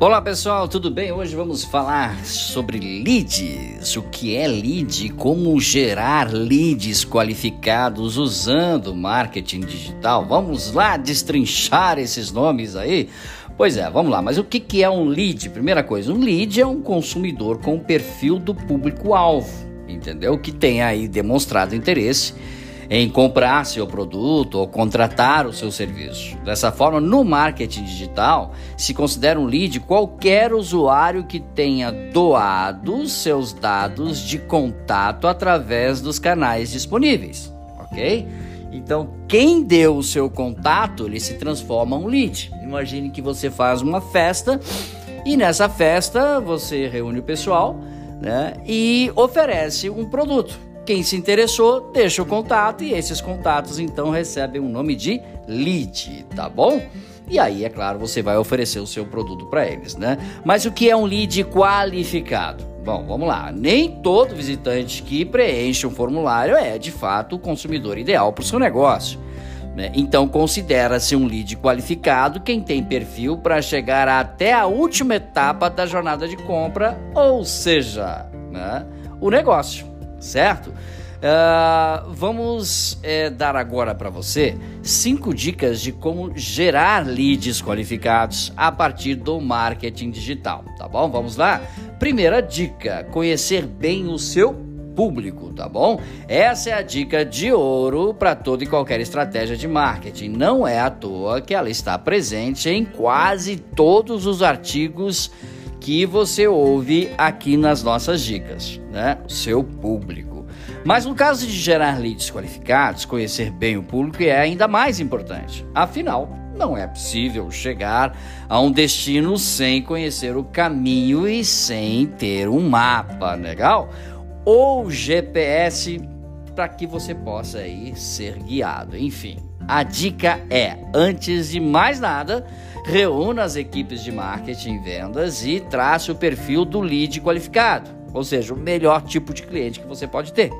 Olá pessoal, tudo bem? Hoje vamos falar sobre leads. O que é lead? Como gerar leads qualificados usando marketing digital? Vamos lá destrinchar esses nomes aí? Pois é, vamos lá. Mas o que é um lead? Primeira coisa, um lead é um consumidor com o perfil do público-alvo, entendeu? Que tem aí demonstrado interesse em comprar seu produto ou contratar o seu serviço. Dessa forma, no marketing digital, se considera um lead qualquer usuário que tenha doado seus dados de contato através dos canais disponíveis, ok? Então, quem deu o seu contato, ele se transforma um lead. Imagine que você faz uma festa e nessa festa você reúne o pessoal né, e oferece um produto. Quem se interessou, deixa o contato e esses contatos então recebem o um nome de lead, tá bom? E aí, é claro, você vai oferecer o seu produto para eles, né? Mas o que é um lead qualificado? Bom, vamos lá. Nem todo visitante que preenche um formulário é, de fato, o consumidor ideal para o seu negócio. Né? Então, considera-se um lead qualificado quem tem perfil para chegar até a última etapa da jornada de compra, ou seja, né? o negócio certo? Uh, vamos é, dar agora para você cinco dicas de como gerar leads qualificados a partir do marketing digital, tá bom? Vamos lá? Primeira dica: conhecer bem o seu público, tá bom? Essa é a dica de ouro para toda e qualquer estratégia de marketing. Não é à toa que ela está presente em quase todos os artigos que você ouve aqui nas nossas dicas, né? O seu público. Mas no caso de gerar leads qualificados, conhecer bem o público é ainda mais importante. Afinal, não é possível chegar a um destino sem conhecer o caminho e sem ter um mapa, legal? Ou GPS para que você possa aí ser guiado. Enfim, a dica é, antes de mais nada, reúna as equipes de marketing e vendas e trace o perfil do lead qualificado, ou seja, o melhor tipo de cliente que você pode ter,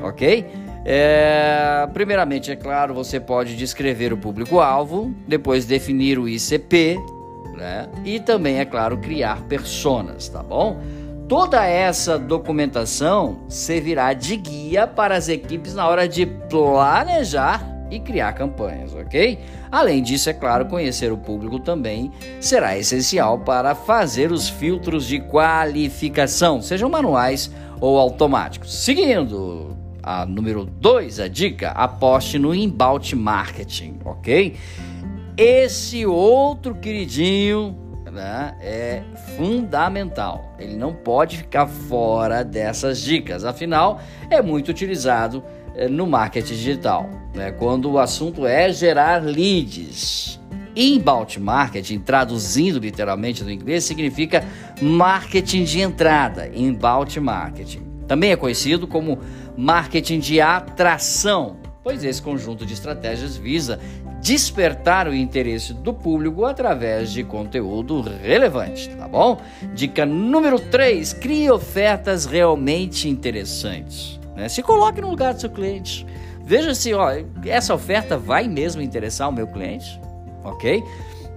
ok? É, primeiramente, é claro, você pode descrever o público-alvo, depois definir o ICP, né? E também, é claro, criar personas, tá bom? Toda essa documentação servirá de guia para as equipes na hora de planejar e criar campanhas, ok? Além disso, é claro, conhecer o público também será essencial para fazer os filtros de qualificação, sejam manuais ou automáticos. Seguindo a número 2, a dica, aposte no inbound marketing, ok? Esse outro queridinho né, é fundamental. Ele não pode ficar fora dessas dicas, afinal, é muito utilizado eh, no marketing digital, né? quando o assunto é gerar leads. Inbound marketing, traduzindo literalmente do inglês, significa marketing de entrada, inbound marketing. Também é conhecido como marketing de atração, pois esse conjunto de estratégias visa despertar o interesse do público através de conteúdo relevante, tá bom? Dica número 3: crie ofertas realmente interessantes. Né? Se coloque no lugar do seu cliente. Veja se ó, essa oferta vai mesmo interessar o meu cliente, ok?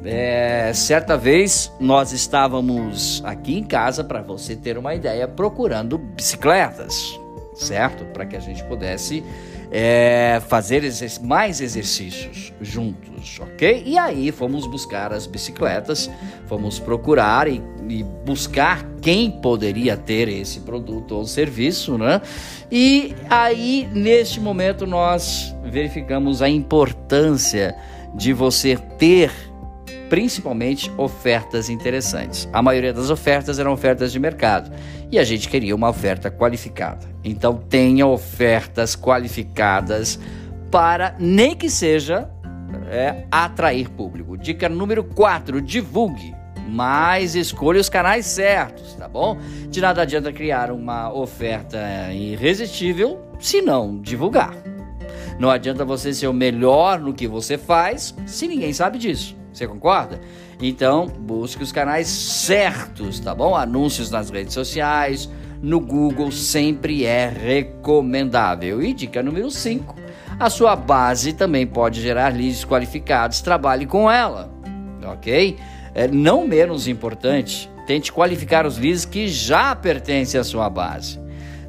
É, certa vez nós estávamos aqui em casa, para você ter uma ideia, procurando bicicletas, certo? Para que a gente pudesse é, fazer mais exercícios juntos, ok? E aí fomos buscar as bicicletas, fomos procurar e, e, buscar quem poderia ter esse produto ou serviço, né? E aí, neste momento, nós verificamos a importância de você ter principalmente ofertas interessantes. A maioria das ofertas eram ofertas de mercado e a gente queria uma oferta qualificada. Então tenha ofertas qualificadas para nem que seja é, atrair público. Dica número 4: divulgue. Mas escolha os canais certos, tá bom? De nada adianta criar uma oferta irresistível se não divulgar. Não adianta você ser o melhor no que você faz se ninguém sabe disso. Você concorda? Então, busque os canais certos, tá bom? Anúncios nas redes sociais, no Google sempre é recomendável. E dica número 5: a sua base também pode gerar leads qualificados, trabalhe com ela, ok? é, não menos importante, tente qualificar os leads que já pertencem à sua base.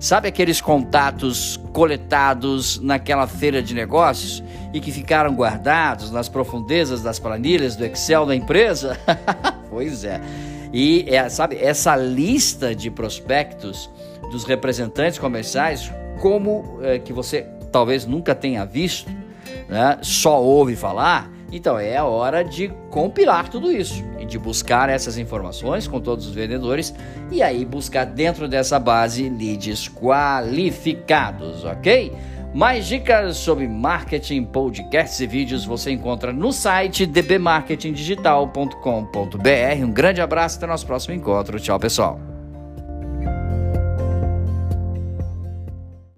Sabe aqueles contatos coletados naquela feira de negócios e que ficaram guardados nas profundezas das planilhas do Excel da empresa? pois é. E é, sabe, essa lista de prospectos dos representantes comerciais, como é, que você talvez nunca tenha visto, né? só ouve falar, então é a hora de compilar tudo isso e de buscar essas informações com todos os vendedores e aí buscar dentro dessa base leads qualificados, ok? Mais dicas sobre marketing, podcasts e vídeos você encontra no site dbmarketingdigital.com.br. Um grande abraço até nosso próximo encontro. Tchau, pessoal.